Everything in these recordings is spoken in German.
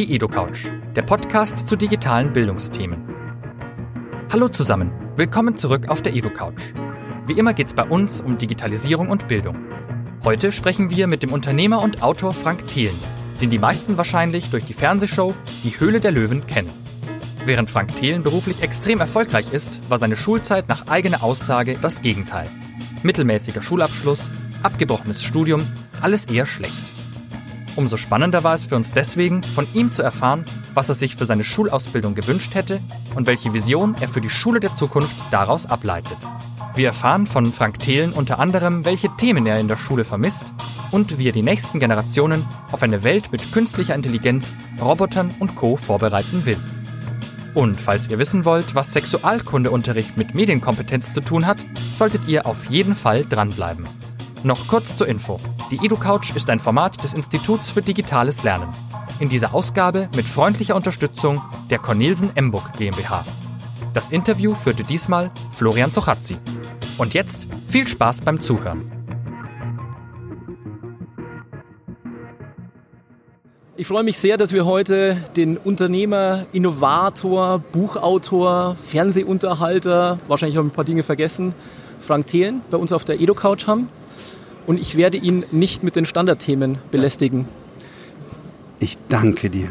Die EduCouch, der Podcast zu digitalen Bildungsthemen. Hallo zusammen, willkommen zurück auf der EduCouch. Wie immer geht es bei uns um Digitalisierung und Bildung. Heute sprechen wir mit dem Unternehmer und Autor Frank Thelen, den die meisten wahrscheinlich durch die Fernsehshow Die Höhle der Löwen kennen. Während Frank Thelen beruflich extrem erfolgreich ist, war seine Schulzeit nach eigener Aussage das Gegenteil. Mittelmäßiger Schulabschluss, abgebrochenes Studium, alles eher schlecht. Umso spannender war es für uns deswegen, von ihm zu erfahren, was er sich für seine Schulausbildung gewünscht hätte und welche Vision er für die Schule der Zukunft daraus ableitet. Wir erfahren von Frank Thelen unter anderem, welche Themen er in der Schule vermisst und wie er die nächsten Generationen auf eine Welt mit künstlicher Intelligenz, Robotern und Co. vorbereiten will. Und falls ihr wissen wollt, was Sexualkundeunterricht mit Medienkompetenz zu tun hat, solltet ihr auf jeden Fall dranbleiben. Noch kurz zur Info. Die EduCouch ist ein Format des Instituts für digitales Lernen. In dieser Ausgabe mit freundlicher Unterstützung der Cornelsen Emburg GmbH. Das Interview führte diesmal Florian Sochazzi. Und jetzt viel Spaß beim Zuhören. Ich freue mich sehr, dass wir heute den Unternehmer, Innovator, Buchautor, Fernsehunterhalter, wahrscheinlich habe ich ein paar Dinge vergessen, Frank Thelen bei uns auf der EdoCouch haben und ich werde ihn nicht mit den Standardthemen belästigen. Ich danke dir.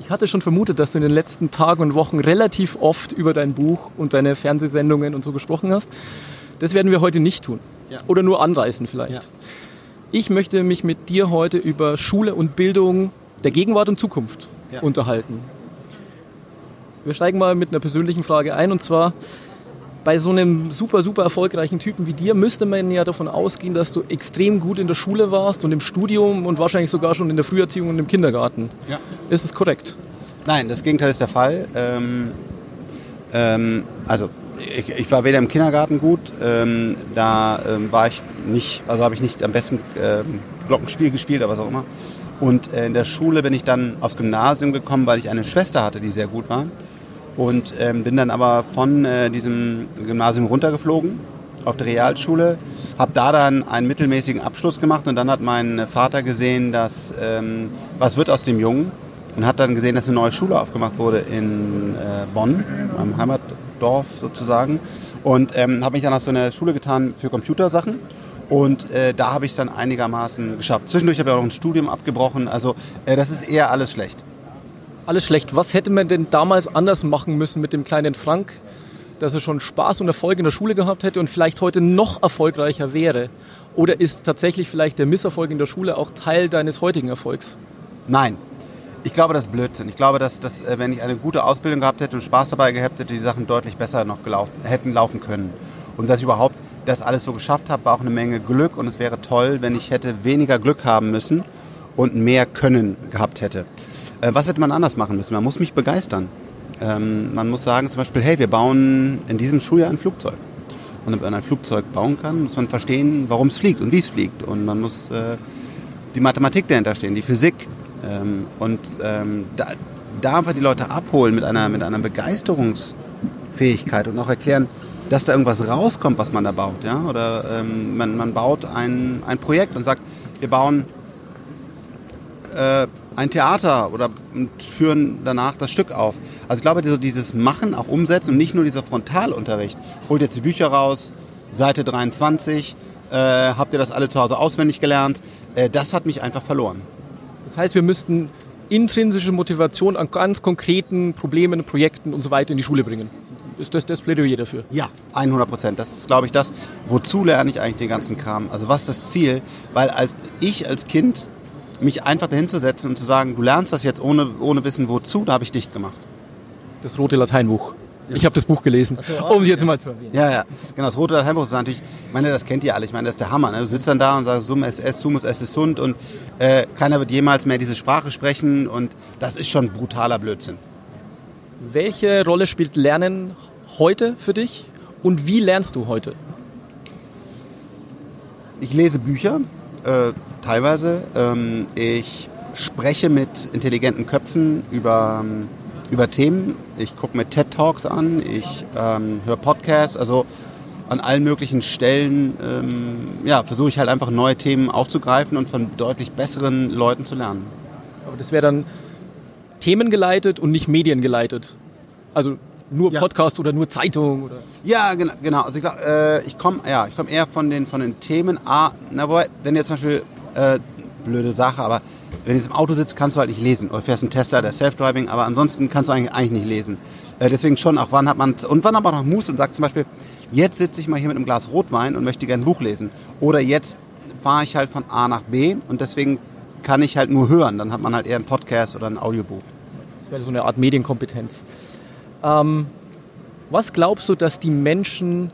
Ich hatte schon vermutet, dass du in den letzten Tagen und Wochen relativ oft über dein Buch und deine Fernsehsendungen und so gesprochen hast. Das werden wir heute nicht tun. Ja. Oder nur anreißen vielleicht. Ja. Ich möchte mich mit dir heute über Schule und Bildung der Gegenwart und Zukunft ja. unterhalten. Wir steigen mal mit einer persönlichen Frage ein und zwar, bei so einem super, super erfolgreichen Typen wie dir müsste man ja davon ausgehen, dass du extrem gut in der Schule warst und im Studium und wahrscheinlich sogar schon in der Früherziehung und im Kindergarten. Ja. Ist es korrekt? Nein, das Gegenteil ist der Fall. Ähm, ähm, also ich, ich, war weder im Kindergarten gut, ähm, da ähm, war ich nicht, also habe ich nicht am besten ähm, Glockenspiel gespielt oder was auch immer. Und äh, in der Schule bin ich dann aufs Gymnasium gekommen, weil ich eine Schwester hatte, die sehr gut war und ähm, bin dann aber von äh, diesem Gymnasium runtergeflogen auf die Realschule, habe da dann einen mittelmäßigen Abschluss gemacht und dann hat mein Vater gesehen, dass ähm, was wird aus dem Jungen und hat dann gesehen, dass eine neue Schule aufgemacht wurde in äh, Bonn, meinem Heimatdorf sozusagen. Und ähm, habe mich dann auf so eine Schule getan für Computersachen und äh, da habe ich dann einigermaßen geschafft. Zwischendurch habe ich auch noch ein Studium abgebrochen, also äh, das ist eher alles schlecht alles schlecht. Was hätte man denn damals anders machen müssen mit dem kleinen Frank, dass er schon Spaß und Erfolg in der Schule gehabt hätte und vielleicht heute noch erfolgreicher wäre? Oder ist tatsächlich vielleicht der Misserfolg in der Schule auch Teil deines heutigen Erfolgs? Nein. Ich glaube, das ist Blödsinn. Ich glaube, dass, dass äh, wenn ich eine gute Ausbildung gehabt hätte und Spaß dabei gehabt hätte, die Sachen deutlich besser noch gelaufen, hätten laufen können. Und dass ich überhaupt das alles so geschafft habe, war auch eine Menge Glück. Und es wäre toll, wenn ich hätte weniger Glück haben müssen und mehr Können gehabt hätte. Äh, was hätte man anders machen müssen? Man muss mich begeistern. Ähm, man muss sagen zum Beispiel, hey, wir bauen in diesem Schuljahr ein Flugzeug. Und wenn man ein Flugzeug bauen kann, muss man verstehen, warum es fliegt und wie es fliegt. Und man muss äh, die Mathematik dahinter stehen, die Physik. Ähm, und ähm, da, da einfach die Leute abholen mit einer, mit einer Begeisterungsfähigkeit und auch erklären, dass da irgendwas rauskommt, was man da baut. Ja? Oder ähm, man, man baut ein, ein Projekt und sagt, wir bauen äh, ein Theater oder führen danach das Stück auf. Also ich glaube, so dieses Machen, auch umsetzen und nicht nur dieser Frontalunterricht. Holt jetzt die Bücher raus, Seite 23, äh, habt ihr das alle zu Hause auswendig gelernt? Äh, das hat mich einfach verloren. Das heißt, wir müssten intrinsische Motivation an ganz konkreten Problemen, Projekten und so weiter in die Schule bringen. Ist das das Plädoyer dafür? Ja, 100 Prozent. Das ist, glaube ich, das, wozu lerne ich eigentlich den ganzen Kram? Also was ist das Ziel? Weil als ich als Kind mich einfach dahin zu setzen und zu sagen, du lernst das jetzt ohne, ohne Wissen wozu, da habe ich dicht gemacht. Das rote Lateinbuch. Ja. Ich habe das Buch gelesen, so, um es jetzt mal zu erwähnen. Ja, ja, genau. Das rote Lateinbuch ist natürlich, ich meine, das kennt ihr alle. Ich meine, das ist der Hammer. Ne? Du sitzt dann da und sagst, sum es es, sumus es es sund und äh, keiner wird jemals mehr diese Sprache sprechen und das ist schon brutaler Blödsinn. Welche Rolle spielt Lernen heute für dich und wie lernst du heute? Ich lese Bücher, äh, teilweise. Ähm, ich spreche mit intelligenten Köpfen über, ähm, über Themen. Ich gucke mir TED Talks an, ich ähm, höre Podcasts, also an allen möglichen Stellen ähm, ja, versuche ich halt einfach neue Themen aufzugreifen und von deutlich besseren Leuten zu lernen. Aber das wäre dann themengeleitet und nicht mediengeleitet. Also nur ja. Podcast oder nur Zeitung oder? Ja, genau. genau. Also ich, äh, ich komme ja, ich komme eher von den von den Themen. Ah, na, wobei, wenn jetzt zum Beispiel äh, blöde Sache, aber wenn du jetzt im Auto sitzt, kannst du halt nicht lesen. Oder fährst einen Tesla, der Self-Driving, aber ansonsten kannst du eigentlich, eigentlich nicht lesen. Äh, deswegen schon auch, wann hat man und wann hat man noch Muße und sagt zum Beispiel, jetzt sitze ich mal hier mit einem Glas Rotwein und möchte gerne ein Buch lesen. Oder jetzt fahre ich halt von A nach B und deswegen kann ich halt nur hören. Dann hat man halt eher einen Podcast oder ein Audiobuch. Das wäre so eine Art Medienkompetenz. Ähm, was glaubst du, dass die Menschen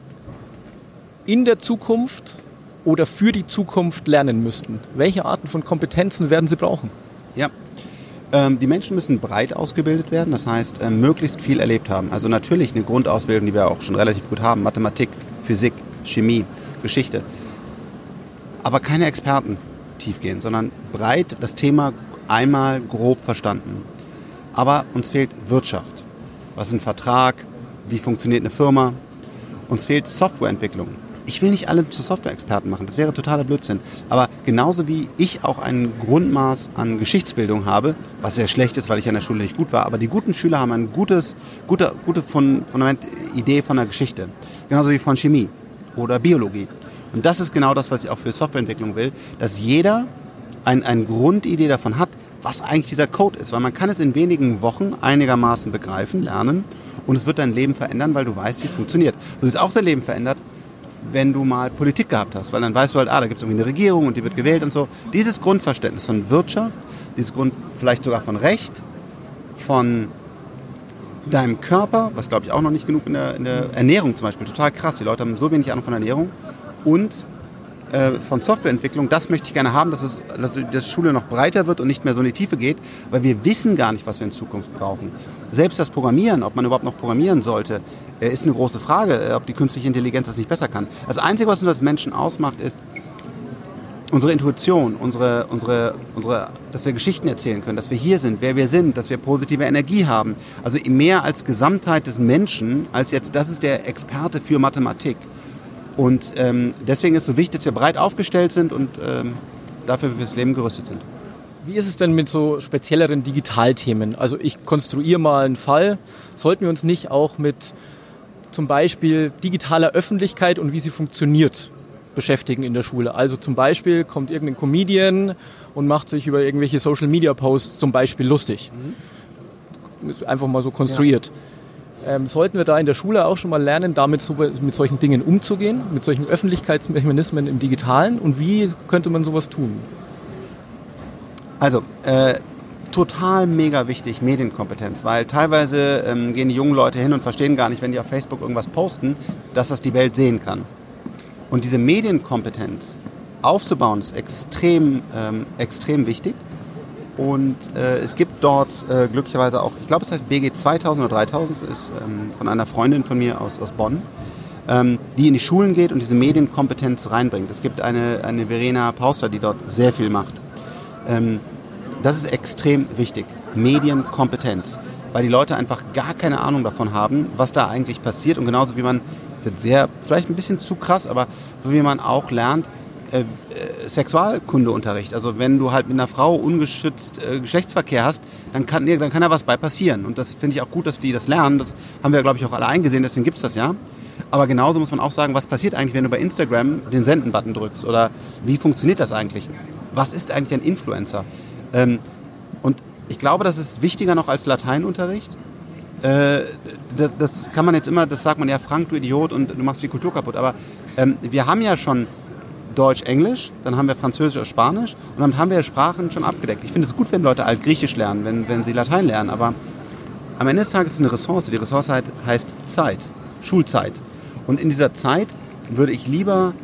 in der Zukunft oder für die Zukunft lernen müssten? Welche Arten von Kompetenzen werden sie brauchen? Ja, ähm, die Menschen müssen breit ausgebildet werden, das heißt äh, möglichst viel erlebt haben. Also natürlich eine Grundausbildung, die wir auch schon relativ gut haben, Mathematik, Physik, Chemie, Geschichte. Aber keine Experten tief gehen, sondern breit das Thema einmal grob verstanden. Aber uns fehlt Wirtschaft. Was ist ein Vertrag? Wie funktioniert eine Firma? Uns fehlt Softwareentwicklung. Ich will nicht alle zu Software-Experten machen, das wäre totaler Blödsinn. Aber genauso wie ich auch ein Grundmaß an Geschichtsbildung habe, was sehr schlecht ist, weil ich an der Schule nicht gut war, aber die guten Schüler haben eine gutes, gute, gute Fundament, Idee von der Geschichte. Genauso wie von Chemie oder Biologie. Und das ist genau das, was ich auch für Softwareentwicklung will, dass jeder eine ein Grundidee davon hat, was eigentlich dieser Code ist. Weil man kann es in wenigen Wochen einigermaßen begreifen, lernen und es wird dein Leben verändern, weil du weißt, wie es funktioniert. So ist auch dein Leben verändert, wenn du mal Politik gehabt hast, weil dann weißt du halt, ah, da gibt es irgendwie eine Regierung und die wird gewählt und so. Dieses Grundverständnis von Wirtschaft, dieses Grund vielleicht sogar von Recht, von deinem Körper, was glaube ich auch noch nicht genug in der, in der, Ernährung zum Beispiel, total krass. Die Leute haben so wenig Ahnung von Ernährung und äh, von Softwareentwicklung, das möchte ich gerne haben, dass, es, dass die Schule noch breiter wird und nicht mehr so in die Tiefe geht, weil wir wissen gar nicht, was wir in Zukunft brauchen. Selbst das Programmieren, ob man überhaupt noch programmieren sollte, äh, ist eine große Frage, äh, ob die künstliche Intelligenz das nicht besser kann. Das Einzige, was uns als Menschen ausmacht, ist unsere Intuition, unsere, unsere, unsere, dass wir Geschichten erzählen können, dass wir hier sind, wer wir sind, dass wir positive Energie haben. Also mehr als Gesamtheit des Menschen, als jetzt, das ist der Experte für Mathematik. Und ähm, deswegen ist es so wichtig, dass wir breit aufgestellt sind und ähm, dafür fürs Leben gerüstet sind. Wie ist es denn mit so spezielleren Digitalthemen? Also ich konstruiere mal einen Fall. Sollten wir uns nicht auch mit zum Beispiel digitaler Öffentlichkeit und wie sie funktioniert beschäftigen in der Schule? Also zum Beispiel kommt irgendein Comedian und macht sich über irgendwelche Social-Media-Posts zum Beispiel lustig. Mhm. Ist einfach mal so konstruiert. Ja. Ähm, sollten wir da in der Schule auch schon mal lernen, damit so, mit solchen Dingen umzugehen, mit solchen Öffentlichkeitsmechanismen im Digitalen und wie könnte man sowas tun? Also, äh, total mega wichtig, Medienkompetenz, weil teilweise ähm, gehen die jungen Leute hin und verstehen gar nicht, wenn die auf Facebook irgendwas posten, dass das die Welt sehen kann. Und diese Medienkompetenz aufzubauen, ist extrem, ähm, extrem wichtig. Und äh, es gibt dort äh, glücklicherweise auch, ich glaube es heißt BG 2000 oder 3000, das ist ähm, von einer Freundin von mir aus, aus Bonn, ähm, die in die Schulen geht und diese Medienkompetenz reinbringt. Es gibt eine, eine Verena Pauster, die dort sehr viel macht. Ähm, das ist extrem wichtig, Medienkompetenz, weil die Leute einfach gar keine Ahnung davon haben, was da eigentlich passiert und genauso wie man, das ist jetzt sehr, vielleicht ein bisschen zu krass, aber so wie man auch lernt, äh, Sexualkundeunterricht. Also wenn du halt mit einer Frau ungeschützt äh, Geschlechtsverkehr hast, dann kann, dann kann da was bei passieren. Und das finde ich auch gut, dass die das lernen. Das haben wir, glaube ich, auch alle eingesehen, deswegen gibt es das ja. Aber genauso muss man auch sagen, was passiert eigentlich, wenn du bei Instagram den Senden-Button drückst? Oder wie funktioniert das eigentlich? Was ist eigentlich ein Influencer? Ähm, und ich glaube, das ist wichtiger noch als Lateinunterricht. Äh, das, das, kann man jetzt immer, das sagt man ja, Frank, du Idiot, und du machst die Kultur kaputt. Aber ähm, wir haben ja schon Deutsch, Englisch, dann haben wir Französisch oder Spanisch und dann haben wir Sprachen schon abgedeckt. Ich finde es gut, wenn Leute Altgriechisch lernen, wenn, wenn sie Latein lernen, aber am Ende des Tages ist es eine Ressource. Die Ressource heißt Zeit, Schulzeit. Und in dieser Zeit würde ich lieber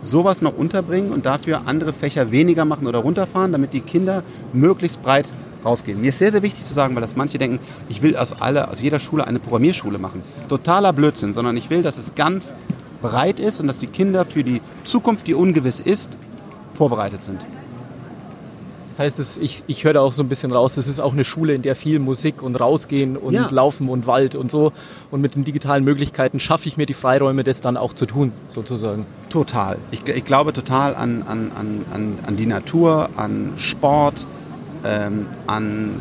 sowas noch unterbringen und dafür andere Fächer weniger machen oder runterfahren, damit die Kinder möglichst breit rausgehen. Mir ist sehr, sehr wichtig zu sagen, weil das manche denken, ich will aus, alle, aus jeder Schule eine Programmierschule machen. Totaler Blödsinn, sondern ich will, dass es ganz bereit ist und dass die Kinder für die Zukunft, die ungewiss ist, vorbereitet sind. Das heißt, das, ich, ich höre da auch so ein bisschen raus, das ist auch eine Schule, in der viel Musik und Rausgehen und ja. Laufen und Wald und so. Und mit den digitalen Möglichkeiten schaffe ich mir die Freiräume, das dann auch zu tun, sozusagen. Total. Ich, ich glaube total an, an, an, an, die Natur, an Sport, ähm, an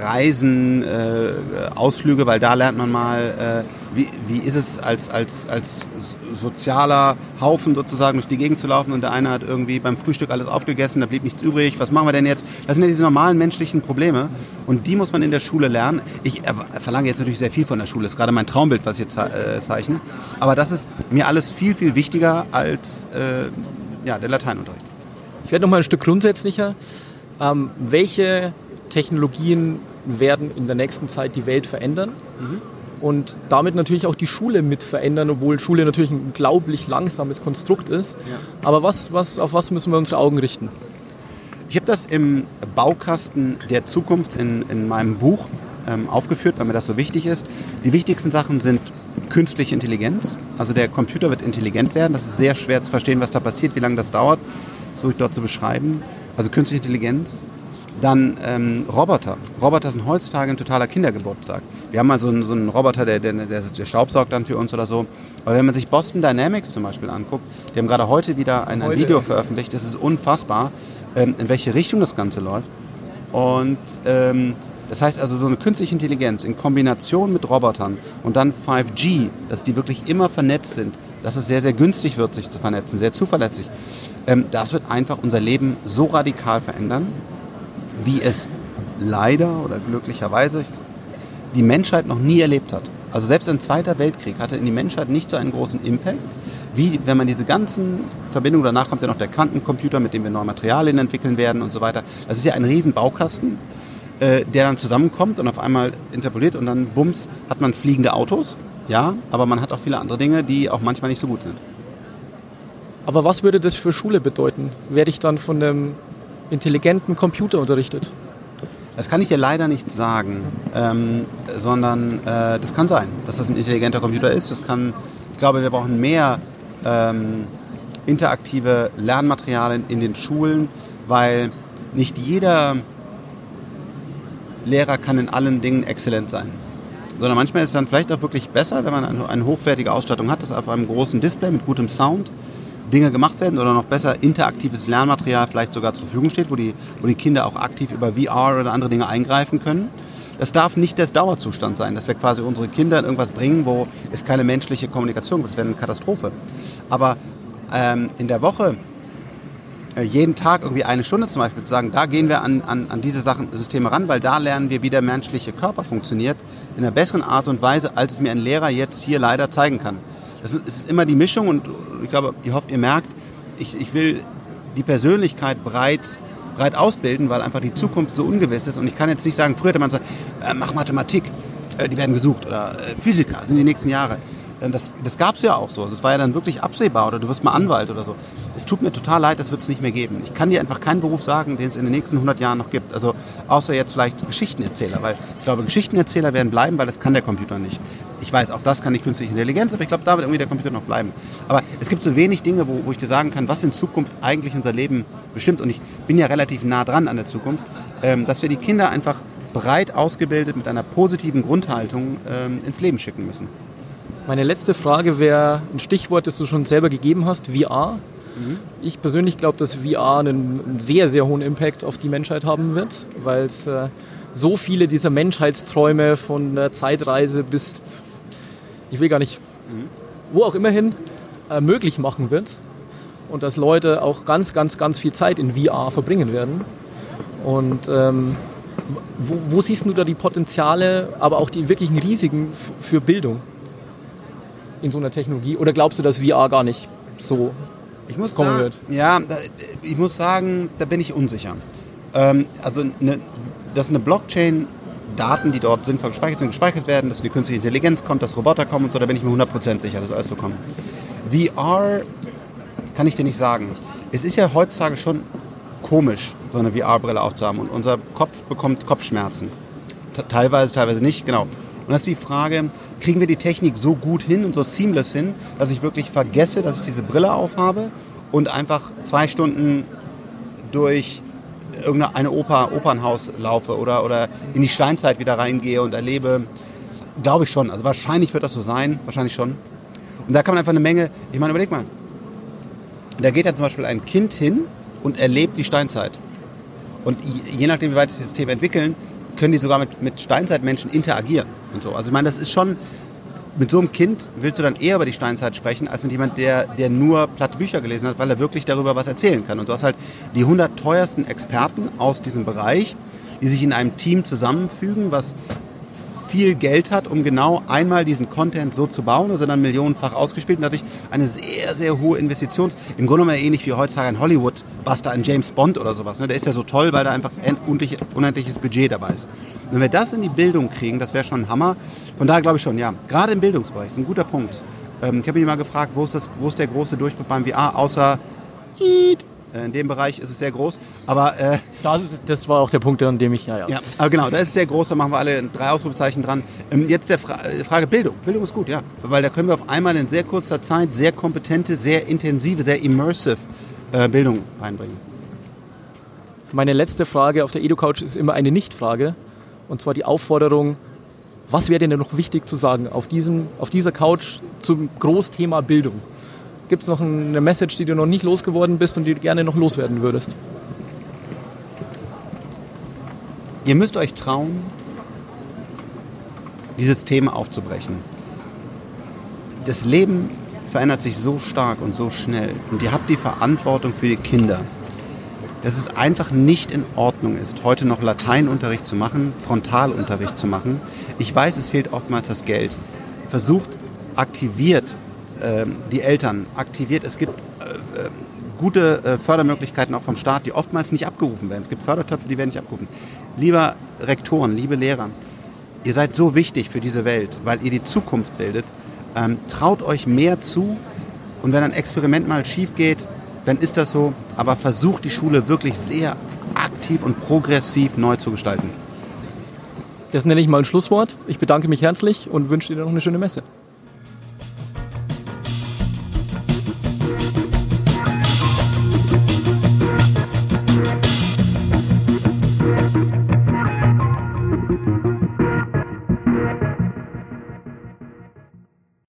Reisen, äh, Ausflüge, weil da lernt man mal, äh, wie, wie ist es als, als, als sozialer Haufen sozusagen durch die Gegend zu laufen und der eine hat irgendwie beim Frühstück alles aufgegessen, da blieb nichts übrig, was machen wir denn jetzt? Das sind ja diese normalen menschlichen Probleme und die muss man in der Schule lernen. Ich verlange jetzt natürlich sehr viel von der Schule, das ist gerade mein Traumbild, was ich jetzt äh, zeichne, aber das ist mir alles viel, viel wichtiger als äh, ja, der Lateinunterricht. Ich werde noch mal ein Stück grundsätzlicher. Ähm, welche Technologien werden in der nächsten Zeit die Welt verändern? Mhm. Und damit natürlich auch die Schule mit verändern, obwohl Schule natürlich ein unglaublich langsames Konstrukt ist. Ja. Aber was, was, auf was müssen wir unsere Augen richten? Ich habe das im Baukasten der Zukunft in, in meinem Buch ähm, aufgeführt, weil mir das so wichtig ist. Die wichtigsten Sachen sind künstliche Intelligenz. Also der Computer wird intelligent werden. Das ist sehr schwer zu verstehen, was da passiert, wie lange das dauert, so ich dort zu beschreiben. Also künstliche Intelligenz. Dann ähm, Roboter. Roboter sind heutzutage ein totaler Kindergeburtstag. Wir haben mal so einen, so einen Roboter, der, der, der, der staubsaugt dann für uns oder so. Aber wenn man sich Boston Dynamics zum Beispiel anguckt, die haben gerade heute wieder ein, ein Video veröffentlicht. Das ist unfassbar, ähm, in welche Richtung das Ganze läuft. Und ähm, das heißt also so eine künstliche Intelligenz in Kombination mit Robotern und dann 5G, dass die wirklich immer vernetzt sind, dass es sehr, sehr günstig wird, sich zu vernetzen, sehr zuverlässig. Ähm, das wird einfach unser Leben so radikal verändern, wie es leider oder glücklicherweise die Menschheit noch nie erlebt hat. Also selbst ein Zweiter Weltkrieg hatte in die Menschheit nicht so einen großen Impact, wie wenn man diese ganzen Verbindungen, danach kommt ja noch der Quantencomputer, mit dem wir neue Materialien entwickeln werden und so weiter. Das ist ja ein riesen Baukasten äh, der dann zusammenkommt und auf einmal interpoliert und dann bums hat man fliegende Autos. Ja, aber man hat auch viele andere Dinge, die auch manchmal nicht so gut sind. Aber was würde das für Schule bedeuten? Werde ich dann von einem intelligenten Computer unterrichtet? Das kann ich dir leider nicht sagen, ähm, sondern äh, das kann sein, dass das ein intelligenter Computer ist. Das kann, ich glaube, wir brauchen mehr ähm, interaktive Lernmaterialien in den Schulen, weil nicht jeder Lehrer kann in allen Dingen exzellent sein. Sondern manchmal ist es dann vielleicht auch wirklich besser, wenn man eine, hochwertige Ausstattung hat, dass auf einem großen Display mit gutem Sound Dinge gemacht werden oder noch besser interaktives Lernmaterial vielleicht sogar zur Verfügung steht, wo die, wo die Kinder auch aktiv über VR oder andere Dinge eingreifen können. Das darf nicht der Dauerzustand sein, dass wir quasi unsere Kinder in irgendwas bringen, wo es keine menschliche Kommunikation gibt. Das wäre eine Katastrophe. Aber ähm, in der Woche jeden Tag irgendwie eine Stunde zum Beispiel zu sagen, da gehen wir an, an, an diese Sachen, Systeme ran, weil da lernen wir, wie der menschliche Körper funktioniert, in einer besseren Art und Weise, als es mir ein Lehrer jetzt hier leider zeigen kann. Das ist, ist immer die Mischung und ich glaube, ihr hofft, ihr merkt, ich, ich will die Persönlichkeit breit, breit ausbilden, weil einfach die Zukunft so ungewiss ist und ich kann jetzt nicht sagen, früher hätte man gesagt, äh, mach Mathematik, äh, die werden gesucht oder äh, Physiker sind die nächsten Jahre. Äh, das, das gab es ja auch so. Das war ja dann wirklich absehbar oder du wirst mal Anwalt oder so. Es tut mir total leid, das wird es nicht mehr geben. Ich kann dir einfach keinen Beruf sagen, den es in den nächsten 100 Jahren noch gibt. Also außer jetzt vielleicht Geschichtenerzähler, weil ich glaube, Geschichtenerzähler werden bleiben, weil das kann der Computer nicht. Ich weiß, auch das kann die künstliche Intelligenz, aber ich glaube, da wird irgendwie der Computer noch bleiben. Aber es gibt so wenig Dinge, wo, wo ich dir sagen kann, was in Zukunft eigentlich unser Leben bestimmt. Und ich bin ja relativ nah dran an der Zukunft, ähm, dass wir die Kinder einfach breit ausgebildet mit einer positiven Grundhaltung ähm, ins Leben schicken müssen. Meine letzte Frage wäre ein Stichwort, das du schon selber gegeben hast, VR. Mhm. Ich persönlich glaube, dass VR einen sehr, sehr hohen Impact auf die Menschheit haben wird, weil es äh, so viele dieser Menschheitsträume von der Zeitreise bis, ich will gar nicht, mhm. wo auch immer hin, äh, möglich machen wird. Und dass Leute auch ganz, ganz, ganz viel Zeit in VR verbringen werden. Und ähm, wo, wo, siehst du da die Potenziale, aber auch die wirklichen Risiken für Bildung? In so einer Technologie? Oder glaubst du, dass VR gar nicht so ich muss kommen sagen, wird? Ja, da, ich muss sagen, da bin ich unsicher. Ähm, also eine, dass eine Blockchain Daten, die dort sinnvoll gespeichert sind, gespeichert werden, dass eine künstliche Intelligenz kommt, dass Roboter kommen und so, da bin ich mir 100% sicher, dass alles so kommt. VR kann ich dir nicht sagen. Es ist ja heutzutage schon komisch, so eine VR-Brille aufzuhaben und unser Kopf bekommt Kopfschmerzen. Teilweise, teilweise nicht, genau. Und das ist die Frage, kriegen wir die Technik so gut hin und so seamless hin, dass ich wirklich vergesse, dass ich diese Brille aufhabe und einfach zwei Stunden durch irgendein Oper, Opernhaus laufe oder, oder in die Steinzeit wieder reingehe und erlebe, glaube ich schon. Also wahrscheinlich wird das so sein, wahrscheinlich schon. Und da kann man einfach eine Menge, ich meine, überleg mal, da geht ja zum Beispiel ein Kind hin und erlebt die Steinzeit. Und je nachdem, wie weit sich das System entwickeln, können die sogar mit, mit Steinzeitmenschen interagieren und so. Also ich meine, das ist schon, mit so einem Kind willst du dann eher über die Steinzeit sprechen, als mit jemand, der, der nur platte Bücher gelesen hat, weil er wirklich darüber was erzählen kann. Und du hast halt die 100 teuersten Experten aus diesem Bereich, die sich in einem Team zusammenfügen, was viel Geld hat, um genau einmal diesen Content so zu bauen, also dann millionenfach ausgespielt und dadurch eine sehr, sehr hohe Investition. Im Grunde genommen ähnlich wie heutzutage ein Hollywood-Buster, ein James Bond oder sowas. Ne? Der ist ja so toll, weil da einfach ein unendliches Budget dabei ist. Wenn wir das in die Bildung kriegen, das wäre schon ein Hammer. Von daher glaube ich schon, ja, gerade im Bildungsbereich, ist ein guter Punkt. Ähm, ich habe mich mal gefragt, wo ist, das, wo ist der große Durchbruch beim VR, außer in dem Bereich ist es sehr groß. Aber äh, das war auch der Punkt, an dem ich, ja, ja. Ja, aber genau, da ist es sehr groß, da machen wir alle drei Ausrufezeichen dran. Ähm, jetzt der Fra äh, Frage Bildung. Bildung ist gut, ja. Weil da können wir auf einmal in sehr kurzer Zeit sehr kompetente, sehr intensive, sehr immersive äh, Bildung reinbringen. Meine letzte Frage auf der EduCouch ist immer eine Nicht-Frage. Und zwar die Aufforderung, was wäre denn noch wichtig zu sagen auf, diesem, auf dieser Couch zum Großthema Bildung? Gibt es noch eine Message, die du noch nicht losgeworden bist und die du gerne noch loswerden würdest? Ihr müsst euch trauen, dieses Thema aufzubrechen. Das Leben verändert sich so stark und so schnell und ihr habt die Verantwortung für die Kinder, dass es einfach nicht in Ordnung ist, heute noch Lateinunterricht zu machen, Frontalunterricht zu machen. Ich weiß, es fehlt oftmals das Geld. Versucht aktiviert die Eltern aktiviert. Es gibt äh, äh, gute äh, Fördermöglichkeiten auch vom Staat, die oftmals nicht abgerufen werden. Es gibt Fördertöpfe, die werden nicht abgerufen. Lieber Rektoren, liebe Lehrer, ihr seid so wichtig für diese Welt, weil ihr die Zukunft bildet. Ähm, traut euch mehr zu und wenn ein Experiment mal schief geht, dann ist das so, aber versucht die Schule wirklich sehr aktiv und progressiv neu zu gestalten. Das nenne ich mal ein Schlusswort. Ich bedanke mich herzlich und wünsche dir noch eine schöne Messe.